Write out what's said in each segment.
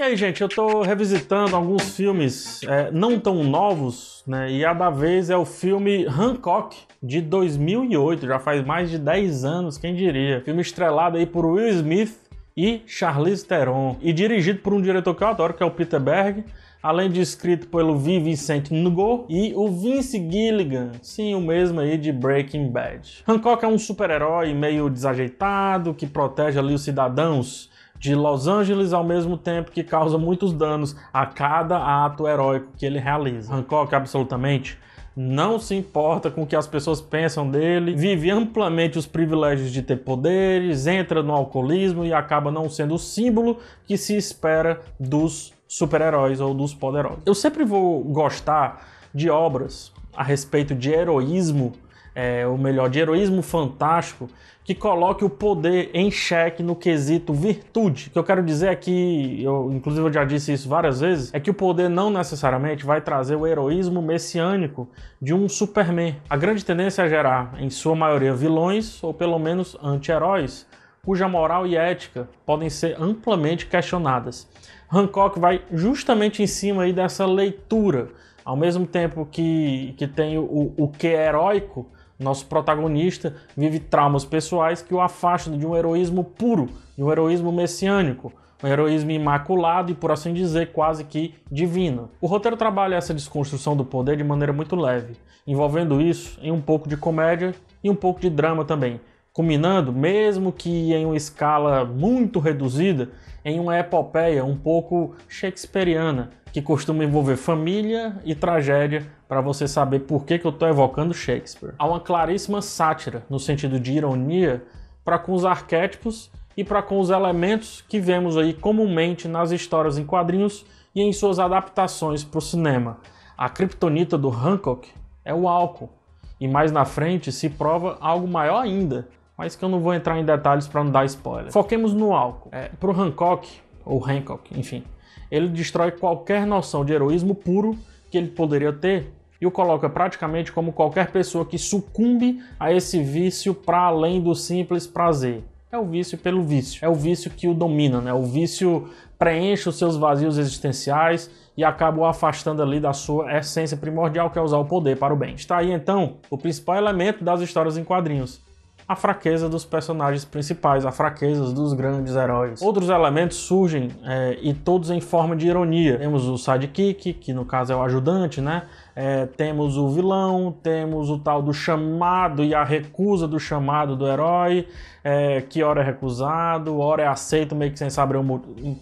E aí, gente, eu tô revisitando alguns filmes é, não tão novos, né? E a da vez é o filme Hancock, de 2008, já faz mais de 10 anos, quem diria. Filme estrelado aí por Will Smith e Charlize Theron, e dirigido por um diretor que eu adoro, que é o Peter Berg, além de escrito pelo V. Vincent Ngo e o Vince Gilligan, sim, o mesmo aí de Breaking Bad. Hancock é um super-herói meio desajeitado que protege ali os cidadãos de Los Angeles ao mesmo tempo que causa muitos danos a cada ato heróico que ele realiza. Hancock absolutamente não se importa com o que as pessoas pensam dele, vive amplamente os privilégios de ter poderes, entra no alcoolismo e acaba não sendo o símbolo que se espera dos super-heróis ou dos poderosos. Eu sempre vou gostar de obras a respeito de heroísmo é, ou melhor, de heroísmo fantástico, que coloque o poder em xeque no quesito virtude. O que eu quero dizer é que, eu, inclusive eu já disse isso várias vezes, é que o poder não necessariamente vai trazer o heroísmo messiânico de um Superman. A grande tendência é gerar, em sua maioria, vilões ou pelo menos anti-heróis, cuja moral e ética podem ser amplamente questionadas. Hancock vai justamente em cima aí dessa leitura, ao mesmo tempo que, que tem o, o que é heróico, nosso protagonista vive traumas pessoais que o afastam de um heroísmo puro, de um heroísmo messiânico, um heroísmo imaculado e, por assim dizer, quase que divino. O roteiro trabalha essa desconstrução do poder de maneira muito leve, envolvendo isso em um pouco de comédia e um pouco de drama também, culminando, mesmo que em uma escala muito reduzida, em uma epopeia um pouco shakespeariana, que costuma envolver família e tragédia para você saber por que, que eu estou evocando Shakespeare. Há uma claríssima sátira, no sentido de ironia, para com os arquétipos e para com os elementos que vemos aí comumente nas histórias em quadrinhos e em suas adaptações para o cinema. A criptonita do Hancock é o álcool, e mais na frente se prova algo maior ainda, mas que eu não vou entrar em detalhes para não dar spoiler. Foquemos no álcool. É, para o Hancock, ou Hancock, enfim, ele destrói qualquer noção de heroísmo puro que ele poderia ter e o coloca praticamente como qualquer pessoa que sucumbe a esse vício para além do simples prazer. É o vício pelo vício, é o vício que o domina, né? O vício preenche os seus vazios existenciais e acaba o afastando ali da sua essência primordial, que é usar o poder para o bem. Está aí então o principal elemento das histórias em quadrinhos a fraqueza dos personagens principais, a fraqueza dos grandes heróis. Outros elementos surgem é, e todos em forma de ironia. Temos o sidekick, que no caso é o ajudante, né? É, temos o vilão, temos o tal do chamado e a recusa do chamado do herói, é, que hora é recusado, hora é aceito meio que, sem saber o,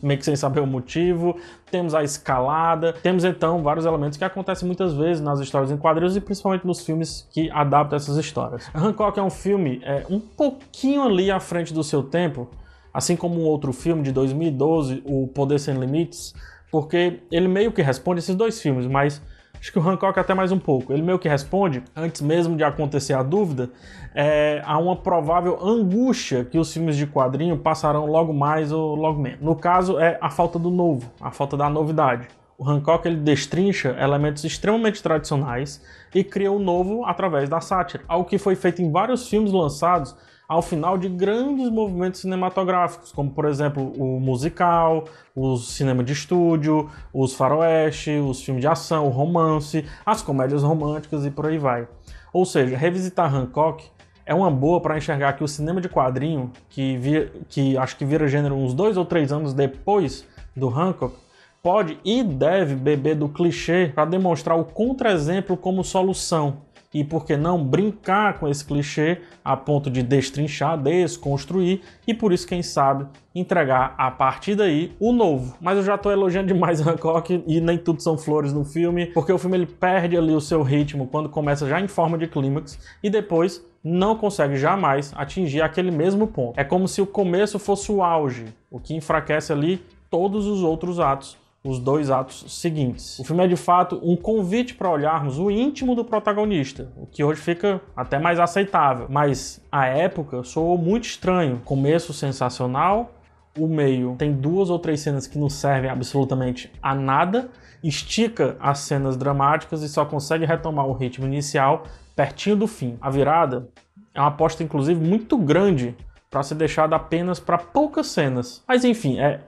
meio que sem saber o motivo. Temos a escalada, temos então vários elementos que acontecem muitas vezes nas histórias em quadrinhos e principalmente nos filmes que adaptam essas histórias. Hancock é um filme é, um pouquinho ali à frente do seu tempo, assim como um outro filme de 2012, O Poder Sem Limites, porque ele meio que responde esses dois filmes, mas Acho que o Hancock até mais um pouco. Ele meio que responde, antes mesmo de acontecer a dúvida, é, a uma provável angústia que os filmes de quadrinho passarão logo mais ou logo menos. No caso, é a falta do novo, a falta da novidade. O Hancock ele destrincha elementos extremamente tradicionais e cria um novo através da sátira, algo que foi feito em vários filmes lançados ao final de grandes movimentos cinematográficos, como por exemplo o musical, o cinema de estúdio, os faroeste, os filmes de ação, o romance, as comédias românticas e por aí vai. Ou seja, revisitar Hancock é uma boa para enxergar que o cinema de quadrinho, que, via, que acho que vira gênero uns dois ou três anos depois do Hancock, pode e deve beber do clichê para demonstrar o contra-exemplo como solução e por que não brincar com esse clichê a ponto de destrinchar, desconstruir e por isso, quem sabe, entregar a partir daí o novo. Mas eu já estou elogiando demais Hancock e nem tudo são flores no filme, porque o filme ele perde ali o seu ritmo quando começa já em forma de clímax e depois não consegue jamais atingir aquele mesmo ponto. É como se o começo fosse o auge, o que enfraquece ali todos os outros atos os dois atos seguintes. O filme é de fato um convite para olharmos o íntimo do protagonista, o que hoje fica até mais aceitável, mas a época soou muito estranho. Começo sensacional, o meio tem duas ou três cenas que não servem absolutamente a nada, estica as cenas dramáticas e só consegue retomar o ritmo inicial pertinho do fim. A virada é uma aposta inclusive muito grande para ser deixada apenas para poucas cenas. Mas enfim, é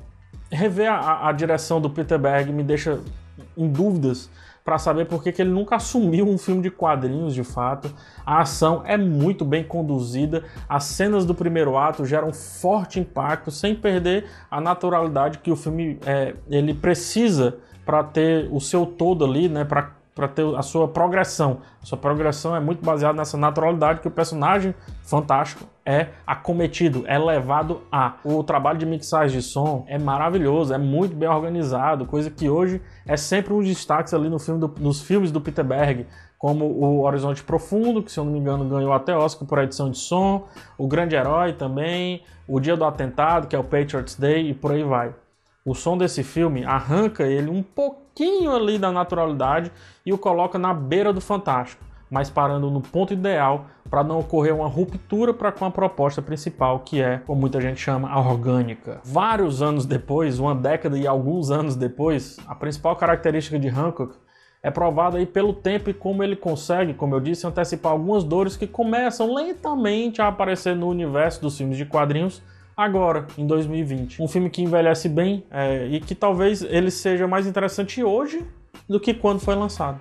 rever a, a direção do Peter Berg me deixa em dúvidas para saber por que ele nunca assumiu um filme de quadrinhos de fato. A ação é muito bem conduzida, as cenas do primeiro ato geram forte impacto, sem perder a naturalidade que o filme é, ele precisa para ter o seu todo ali, né? Para para ter a sua progressão. A sua progressão é muito baseada nessa naturalidade que o personagem fantástico é acometido, é levado a. O trabalho de mixagem de som é maravilhoso, é muito bem organizado, coisa que hoje é sempre um destaque ali no filme do, nos filmes do Peter Berg, como o Horizonte Profundo, que se eu não me engano ganhou até Oscar por edição de som, o Grande Herói também, o Dia do Atentado, que é o Patriots Day e por aí vai. O som desse filme arranca ele um pouquinho ali da naturalidade e o coloca na beira do fantástico, mas parando no ponto ideal para não ocorrer uma ruptura para com a proposta principal, que é, como muita gente chama, a orgânica. Vários anos depois, uma década e alguns anos depois, a principal característica de Hancock é provada aí pelo tempo e como ele consegue, como eu disse, antecipar algumas dores que começam lentamente a aparecer no universo dos filmes de quadrinhos agora, em 2020. Um filme que envelhece bem é, e que talvez ele seja mais interessante hoje do que quando foi lançado.